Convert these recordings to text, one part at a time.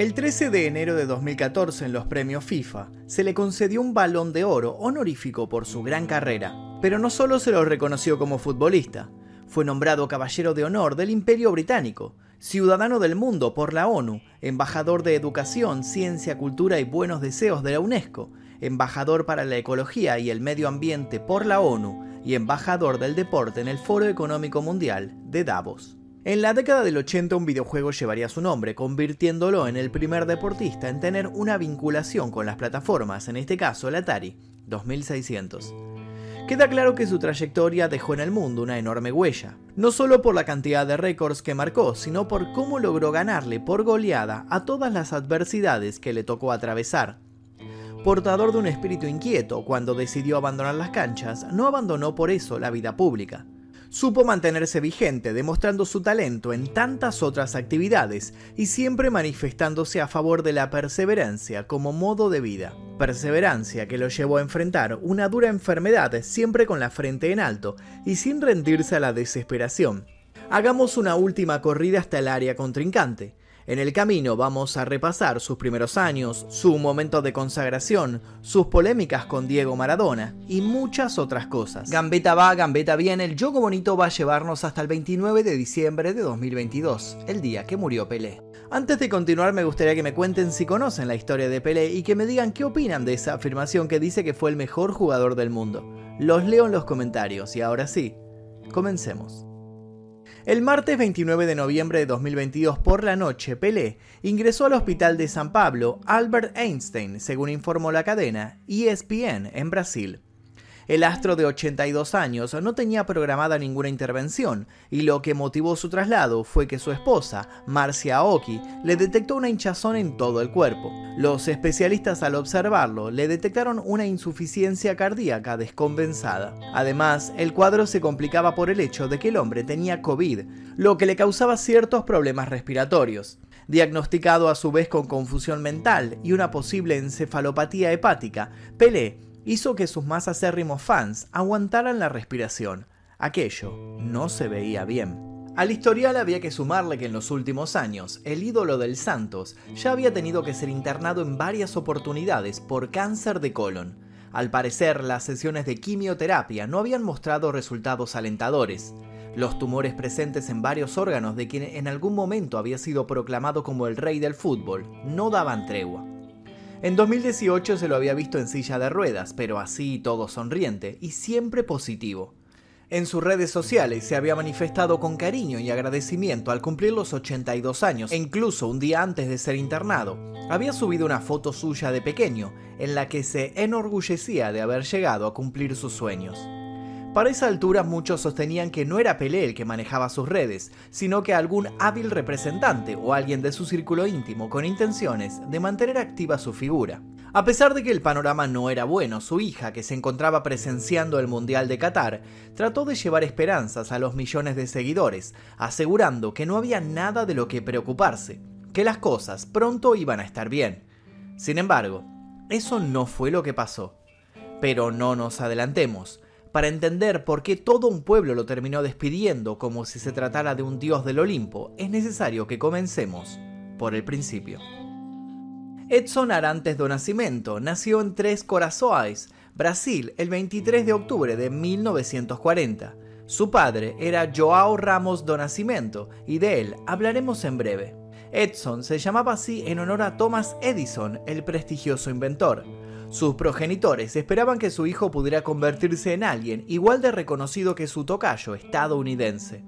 El 13 de enero de 2014 en los premios FIFA se le concedió un balón de oro honorífico por su gran carrera, pero no solo se lo reconoció como futbolista, fue nombrado Caballero de Honor del Imperio Británico, Ciudadano del Mundo por la ONU, Embajador de Educación, Ciencia, Cultura y Buenos Deseos de la UNESCO, Embajador para la Ecología y el Medio Ambiente por la ONU y Embajador del Deporte en el Foro Económico Mundial de Davos. En la década del 80 un videojuego llevaría su nombre, convirtiéndolo en el primer deportista en tener una vinculación con las plataformas, en este caso el Atari 2600. Queda claro que su trayectoria dejó en el mundo una enorme huella, no solo por la cantidad de récords que marcó, sino por cómo logró ganarle por goleada a todas las adversidades que le tocó atravesar. Portador de un espíritu inquieto, cuando decidió abandonar las canchas, no abandonó por eso la vida pública. Supo mantenerse vigente, demostrando su talento en tantas otras actividades y siempre manifestándose a favor de la perseverancia como modo de vida. Perseverancia que lo llevó a enfrentar una dura enfermedad siempre con la frente en alto y sin rendirse a la desesperación. Hagamos una última corrida hasta el área contrincante. En el camino vamos a repasar sus primeros años, su momento de consagración, sus polémicas con Diego Maradona y muchas otras cosas. Gambeta va, gambeta viene, el juego bonito va a llevarnos hasta el 29 de diciembre de 2022, el día que murió Pelé. Antes de continuar me gustaría que me cuenten si conocen la historia de Pelé y que me digan qué opinan de esa afirmación que dice que fue el mejor jugador del mundo. Los leo en los comentarios y ahora sí, comencemos. El martes 29 de noviembre de 2022 por la noche, Pelé ingresó al hospital de San Pablo Albert Einstein, según informó la cadena ESPN en Brasil. El astro de 82 años no tenía programada ninguna intervención y lo que motivó su traslado fue que su esposa, Marcia Aoki, le detectó una hinchazón en todo el cuerpo. Los especialistas al observarlo le detectaron una insuficiencia cardíaca descompensada. Además, el cuadro se complicaba por el hecho de que el hombre tenía COVID, lo que le causaba ciertos problemas respiratorios. Diagnosticado a su vez con confusión mental y una posible encefalopatía hepática, Pelé hizo que sus más acérrimos fans aguantaran la respiración. Aquello no se veía bien. Al historial había que sumarle que en los últimos años, el ídolo del Santos ya había tenido que ser internado en varias oportunidades por cáncer de colon. Al parecer, las sesiones de quimioterapia no habían mostrado resultados alentadores. Los tumores presentes en varios órganos de quien en algún momento había sido proclamado como el rey del fútbol no daban tregua. En 2018 se lo había visto en silla de ruedas, pero así todo sonriente y siempre positivo. En sus redes sociales se había manifestado con cariño y agradecimiento al cumplir los 82 años e incluso un día antes de ser internado, había subido una foto suya de pequeño en la que se enorgullecía de haber llegado a cumplir sus sueños. Para esa altura muchos sostenían que no era Pelé el que manejaba sus redes, sino que algún hábil representante o alguien de su círculo íntimo con intenciones de mantener activa su figura. A pesar de que el panorama no era bueno, su hija, que se encontraba presenciando el Mundial de Qatar, trató de llevar esperanzas a los millones de seguidores, asegurando que no había nada de lo que preocuparse, que las cosas pronto iban a estar bien. Sin embargo, eso no fue lo que pasó. Pero no nos adelantemos. Para entender por qué todo un pueblo lo terminó despidiendo como si se tratara de un dios del Olimpo, es necesario que comencemos por el principio. Edson Arantes do Nascimento nació en Tres Corazoais, Brasil, el 23 de octubre de 1940. Su padre era Joao Ramos do Nascimento y de él hablaremos en breve. Edson se llamaba así en honor a Thomas Edison, el prestigioso inventor. Sus progenitores esperaban que su hijo pudiera convertirse en alguien igual de reconocido que su tocayo estadounidense.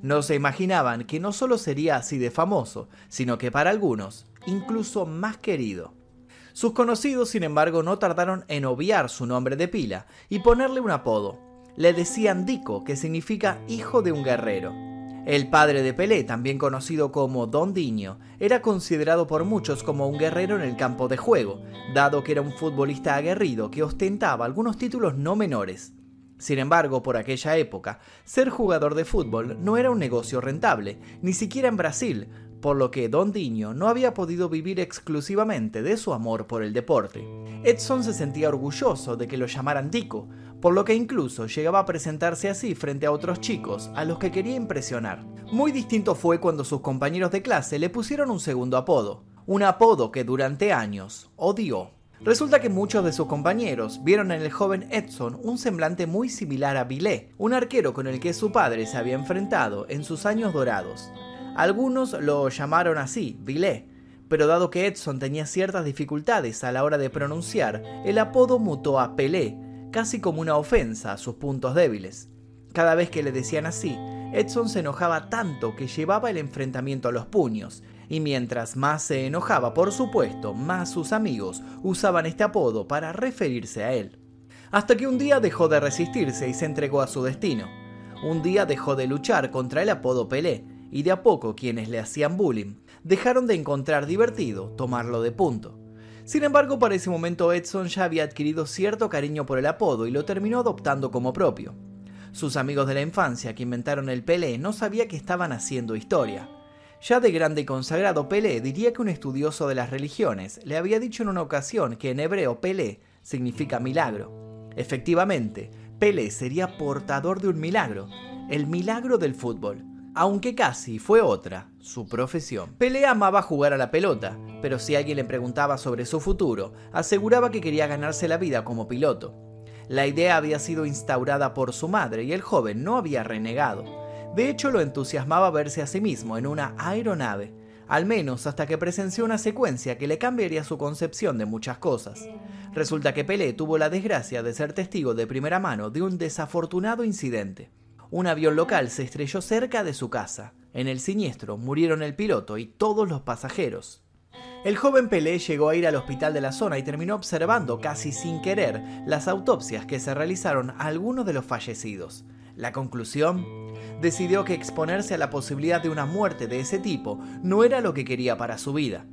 No se imaginaban que no solo sería así de famoso, sino que para algunos, incluso más querido. Sus conocidos, sin embargo, no tardaron en obviar su nombre de pila y ponerle un apodo. Le decían Dico, que significa hijo de un guerrero. El padre de Pelé, también conocido como Don Diño, era considerado por muchos como un guerrero en el campo de juego, dado que era un futbolista aguerrido que ostentaba algunos títulos no menores. Sin embargo, por aquella época, ser jugador de fútbol no era un negocio rentable, ni siquiera en Brasil, por lo que Don Diño no había podido vivir exclusivamente de su amor por el deporte. Edson se sentía orgulloso de que lo llamaran Dico, por lo que incluso llegaba a presentarse así frente a otros chicos a los que quería impresionar. Muy distinto fue cuando sus compañeros de clase le pusieron un segundo apodo, un apodo que durante años odió. Resulta que muchos de sus compañeros vieron en el joven Edson un semblante muy similar a Villet, un arquero con el que su padre se había enfrentado en sus años dorados. Algunos lo llamaron así, Villet, pero dado que Edson tenía ciertas dificultades a la hora de pronunciar, el apodo mutó a Pelé, casi como una ofensa a sus puntos débiles. Cada vez que le decían así, Edson se enojaba tanto que llevaba el enfrentamiento a los puños, y mientras más se enojaba, por supuesto, más sus amigos usaban este apodo para referirse a él. Hasta que un día dejó de resistirse y se entregó a su destino. Un día dejó de luchar contra el apodo Pelé, y de a poco quienes le hacían bullying dejaron de encontrar divertido tomarlo de punto. Sin embargo, para ese momento Edson ya había adquirido cierto cariño por el apodo y lo terminó adoptando como propio. Sus amigos de la infancia que inventaron el Pelé no sabía que estaban haciendo historia. Ya de grande y consagrado Pelé diría que un estudioso de las religiones le había dicho en una ocasión que en hebreo Pelé significa milagro. Efectivamente, Pelé sería portador de un milagro, el milagro del fútbol, aunque casi fue otra, su profesión. Pelé amaba jugar a la pelota, pero si alguien le preguntaba sobre su futuro, aseguraba que quería ganarse la vida como piloto. La idea había sido instaurada por su madre y el joven no había renegado. De hecho, lo entusiasmaba verse a sí mismo en una aeronave, al menos hasta que presenció una secuencia que le cambiaría su concepción de muchas cosas. Resulta que Pelé tuvo la desgracia de ser testigo de primera mano de un desafortunado incidente. Un avión local se estrelló cerca de su casa. En el siniestro murieron el piloto y todos los pasajeros. El joven Pelé llegó a ir al hospital de la zona y terminó observando casi sin querer las autopsias que se realizaron a algunos de los fallecidos. La conclusión, decidió que exponerse a la posibilidad de una muerte de ese tipo no era lo que quería para su vida.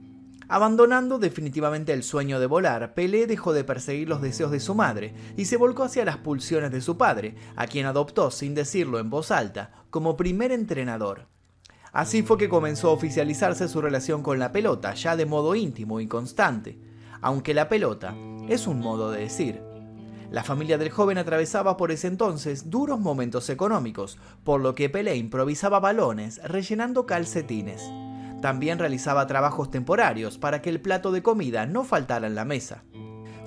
Abandonando definitivamente el sueño de volar, Pelé dejó de perseguir los deseos de su madre y se volcó hacia las pulsiones de su padre, a quien adoptó sin decirlo en voz alta como primer entrenador. Así fue que comenzó a oficializarse su relación con la pelota, ya de modo íntimo y constante, aunque la pelota es un modo de decir. La familia del joven atravesaba por ese entonces duros momentos económicos, por lo que Pelé improvisaba balones rellenando calcetines. También realizaba trabajos temporarios para que el plato de comida no faltara en la mesa.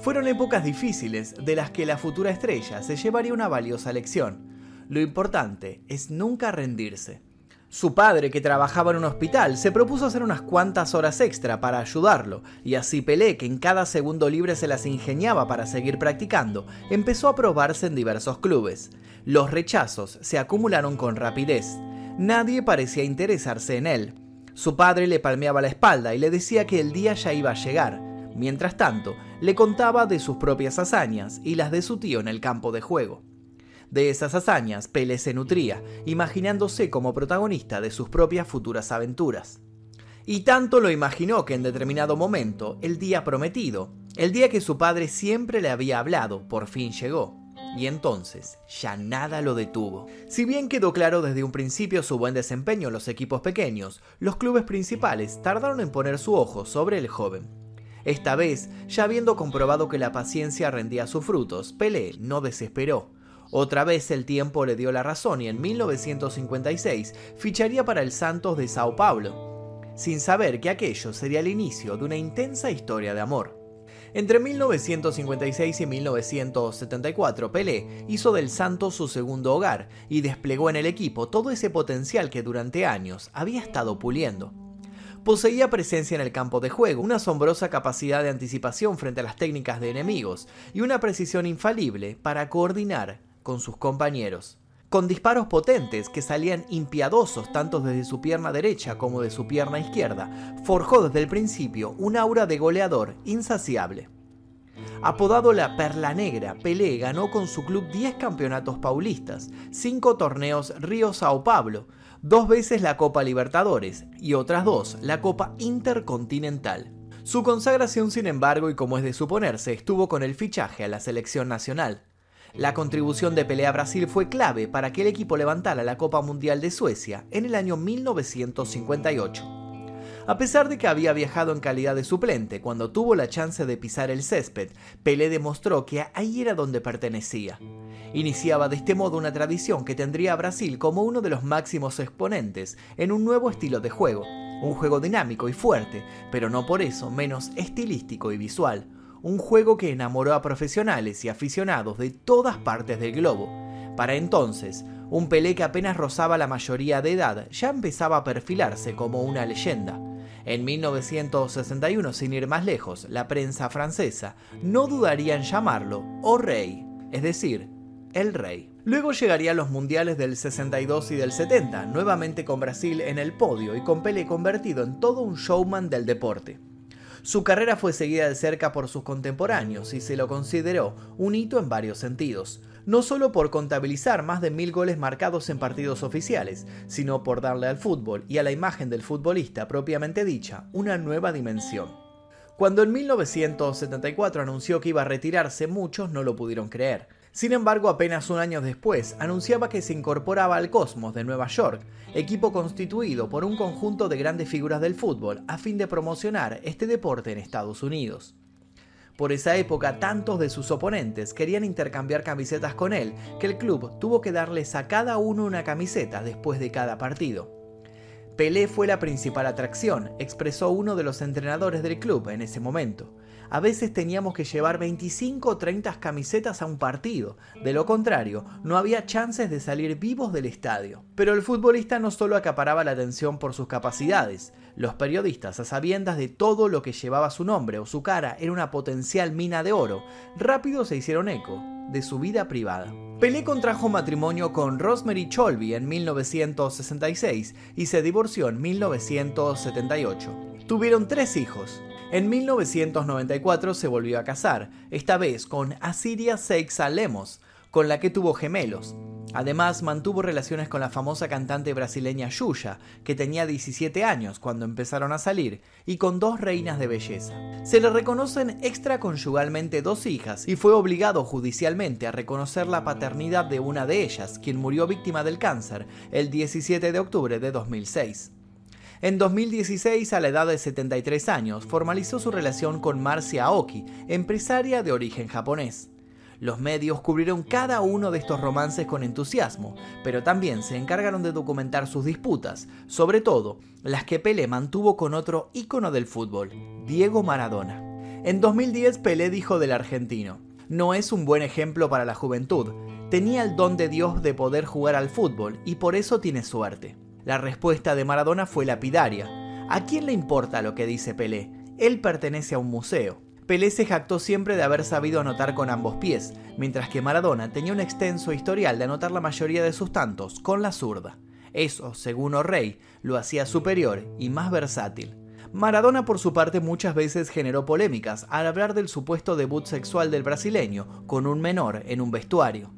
Fueron épocas difíciles de las que la futura estrella se llevaría una valiosa lección. Lo importante es nunca rendirse. Su padre, que trabajaba en un hospital, se propuso hacer unas cuantas horas extra para ayudarlo, y así Pelé, que en cada segundo libre se las ingeniaba para seguir practicando, empezó a probarse en diversos clubes. Los rechazos se acumularon con rapidez. Nadie parecía interesarse en él. Su padre le palmeaba la espalda y le decía que el día ya iba a llegar. Mientras tanto, le contaba de sus propias hazañas y las de su tío en el campo de juego. De esas hazañas, Pele se nutría, imaginándose como protagonista de sus propias futuras aventuras. Y tanto lo imaginó que en determinado momento, el día prometido, el día que su padre siempre le había hablado, por fin llegó. Y entonces ya nada lo detuvo. Si bien quedó claro desde un principio su buen desempeño en los equipos pequeños, los clubes principales tardaron en poner su ojo sobre el joven. Esta vez, ya habiendo comprobado que la paciencia rendía sus frutos, Pelé no desesperó. Otra vez el tiempo le dio la razón y en 1956 ficharía para el Santos de Sao Paulo, sin saber que aquello sería el inicio de una intensa historia de amor. Entre 1956 y 1974, Pelé hizo del Santos su segundo hogar y desplegó en el equipo todo ese potencial que durante años había estado puliendo. Poseía presencia en el campo de juego, una asombrosa capacidad de anticipación frente a las técnicas de enemigos y una precisión infalible para coordinar con sus compañeros, con disparos potentes que salían impiadosos tanto desde su pierna derecha como de su pierna izquierda, forjó desde el principio un aura de goleador insaciable. Apodado la Perla Negra, Pelé ganó con su club 10 campeonatos paulistas, 5 torneos Río Sao Paulo, dos veces la Copa Libertadores y otras dos la Copa Intercontinental. Su consagración, sin embargo, y como es de suponerse, estuvo con el fichaje a la selección nacional. La contribución de Pelé a Brasil fue clave para que el equipo levantara la Copa Mundial de Suecia en el año 1958. A pesar de que había viajado en calidad de suplente cuando tuvo la chance de pisar el césped, Pelé demostró que ahí era donde pertenecía. Iniciaba de este modo una tradición que tendría a Brasil como uno de los máximos exponentes en un nuevo estilo de juego, un juego dinámico y fuerte, pero no por eso menos estilístico y visual, un juego que enamoró a profesionales y aficionados de todas partes del globo. Para entonces, un Pelé que apenas rozaba la mayoría de edad ya empezaba a perfilarse como una leyenda. En 1961, sin ir más lejos, la prensa francesa no dudaría en llamarlo O Rey, es decir, el Rey. Luego llegarían los mundiales del 62 y del 70, nuevamente con Brasil en el podio y con Pelé convertido en todo un showman del deporte. Su carrera fue seguida de cerca por sus contemporáneos y se lo consideró un hito en varios sentidos, no solo por contabilizar más de mil goles marcados en partidos oficiales, sino por darle al fútbol y a la imagen del futbolista propiamente dicha una nueva dimensión. Cuando en 1974 anunció que iba a retirarse, muchos no lo pudieron creer. Sin embargo, apenas un año después, anunciaba que se incorporaba al Cosmos de Nueva York, equipo constituido por un conjunto de grandes figuras del fútbol a fin de promocionar este deporte en Estados Unidos. Por esa época, tantos de sus oponentes querían intercambiar camisetas con él que el club tuvo que darles a cada uno una camiseta después de cada partido. Pelé fue la principal atracción, expresó uno de los entrenadores del club en ese momento a veces teníamos que llevar 25 o 30 camisetas a un partido. De lo contrario, no había chances de salir vivos del estadio. Pero el futbolista no solo acaparaba la atención por sus capacidades. Los periodistas, a sabiendas de todo lo que llevaba su nombre o su cara era una potencial mina de oro, rápido se hicieron eco de su vida privada. Pelé contrajo matrimonio con Rosemary Cholby en 1966 y se divorció en 1978. Tuvieron tres hijos, en 1994 se volvió a casar, esta vez con Asiria Seixa Lemos, con la que tuvo gemelos. Además, mantuvo relaciones con la famosa cantante brasileña Yuya, que tenía 17 años cuando empezaron a salir, y con dos reinas de belleza. Se le reconocen extraconyugalmente dos hijas y fue obligado judicialmente a reconocer la paternidad de una de ellas, quien murió víctima del cáncer el 17 de octubre de 2006. En 2016, a la edad de 73 años, formalizó su relación con Marcia Aoki, empresaria de origen japonés. Los medios cubrieron cada uno de estos romances con entusiasmo, pero también se encargaron de documentar sus disputas, sobre todo las que Pelé mantuvo con otro ícono del fútbol, Diego Maradona. En 2010 Pelé dijo del argentino, no es un buen ejemplo para la juventud, tenía el don de Dios de poder jugar al fútbol y por eso tiene suerte. La respuesta de Maradona fue lapidaria. ¿A quién le importa lo que dice Pelé? Él pertenece a un museo. Pelé se jactó siempre de haber sabido anotar con ambos pies, mientras que Maradona tenía un extenso historial de anotar la mayoría de sus tantos con la zurda. Eso, según O'Reilly, lo hacía superior y más versátil. Maradona por su parte muchas veces generó polémicas al hablar del supuesto debut sexual del brasileño con un menor en un vestuario.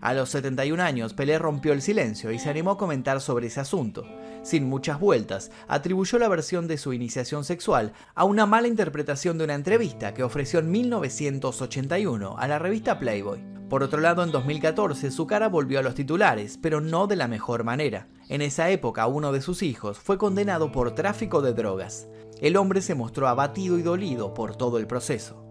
A los 71 años, Pelé rompió el silencio y se animó a comentar sobre ese asunto. Sin muchas vueltas, atribuyó la versión de su iniciación sexual a una mala interpretación de una entrevista que ofreció en 1981 a la revista Playboy. Por otro lado, en 2014 su cara volvió a los titulares, pero no de la mejor manera. En esa época, uno de sus hijos fue condenado por tráfico de drogas. El hombre se mostró abatido y dolido por todo el proceso.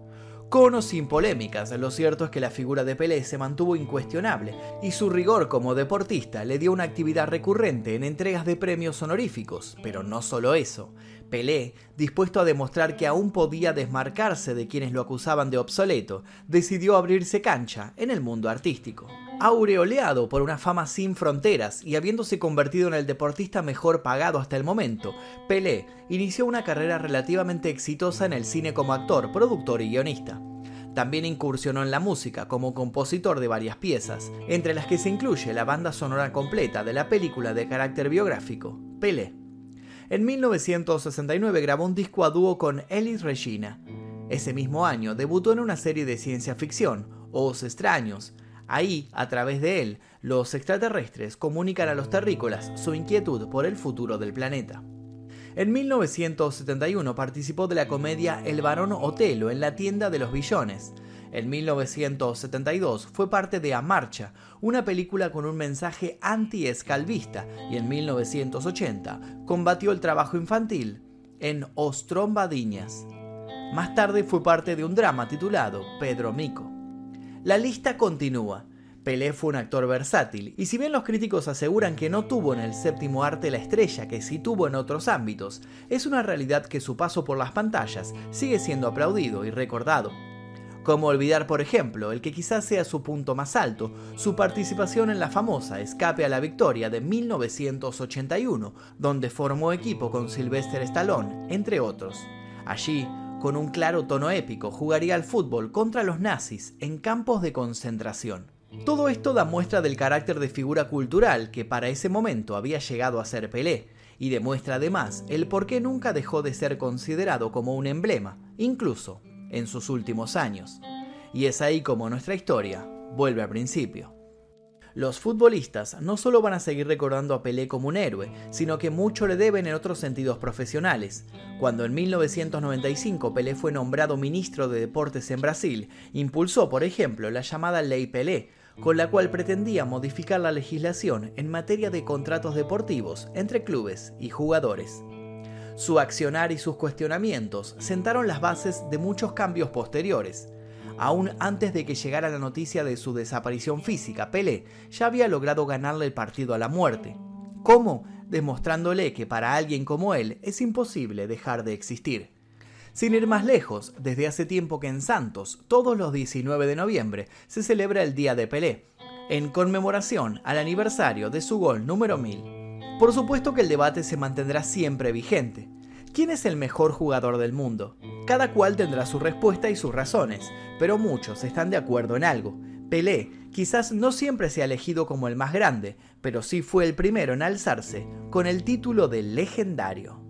Con o sin polémicas, lo cierto es que la figura de Pelé se mantuvo incuestionable y su rigor como deportista le dio una actividad recurrente en entregas de premios honoríficos, pero no solo eso. Pelé, dispuesto a demostrar que aún podía desmarcarse de quienes lo acusaban de obsoleto, decidió abrirse cancha en el mundo artístico. Aureoleado por una fama sin fronteras y habiéndose convertido en el deportista mejor pagado hasta el momento, Pelé inició una carrera relativamente exitosa en el cine como actor, productor y guionista. También incursionó en la música como compositor de varias piezas, entre las que se incluye la banda sonora completa de la película de carácter biográfico, Pelé. En 1969 grabó un disco a dúo con Elis Regina. Ese mismo año debutó en una serie de ciencia ficción, Os Extraños, Ahí, a través de él, los extraterrestres comunican a los terrícolas su inquietud por el futuro del planeta. En 1971 participó de la comedia El varón Otelo en la tienda de los billones. En 1972 fue parte de A Marcha, una película con un mensaje anti-escalvista, y en 1980 combatió el trabajo infantil en Ostrombadiñas. Más tarde fue parte de un drama titulado Pedro Mico. La lista continúa. Pelé fue un actor versátil, y si bien los críticos aseguran que no tuvo en el séptimo arte la estrella que sí tuvo en otros ámbitos, es una realidad que su paso por las pantallas sigue siendo aplaudido y recordado. Como olvidar, por ejemplo, el que quizás sea su punto más alto, su participación en la famosa Escape a la Victoria de 1981, donde formó equipo con Sylvester Stallone, entre otros. Allí, con un claro tono épico, jugaría al fútbol contra los nazis en campos de concentración. Todo esto da muestra del carácter de figura cultural que para ese momento había llegado a ser Pelé, y demuestra además el por qué nunca dejó de ser considerado como un emblema, incluso en sus últimos años. Y es ahí como nuestra historia vuelve al principio. Los futbolistas no solo van a seguir recordando a Pelé como un héroe, sino que mucho le deben en otros sentidos profesionales. Cuando en 1995 Pelé fue nombrado ministro de Deportes en Brasil, impulsó, por ejemplo, la llamada Ley Pelé, con la cual pretendía modificar la legislación en materia de contratos deportivos entre clubes y jugadores. Su accionar y sus cuestionamientos sentaron las bases de muchos cambios posteriores. Aún antes de que llegara la noticia de su desaparición física, Pelé ya había logrado ganarle el partido a la muerte. ¿Cómo? Demostrándole que para alguien como él es imposible dejar de existir. Sin ir más lejos, desde hace tiempo que en Santos, todos los 19 de noviembre, se celebra el Día de Pelé, en conmemoración al aniversario de su gol número 1000. Por supuesto que el debate se mantendrá siempre vigente. ¿Quién es el mejor jugador del mundo? Cada cual tendrá su respuesta y sus razones, pero muchos están de acuerdo en algo. Pelé quizás no siempre sea elegido como el más grande, pero sí fue el primero en alzarse con el título de legendario.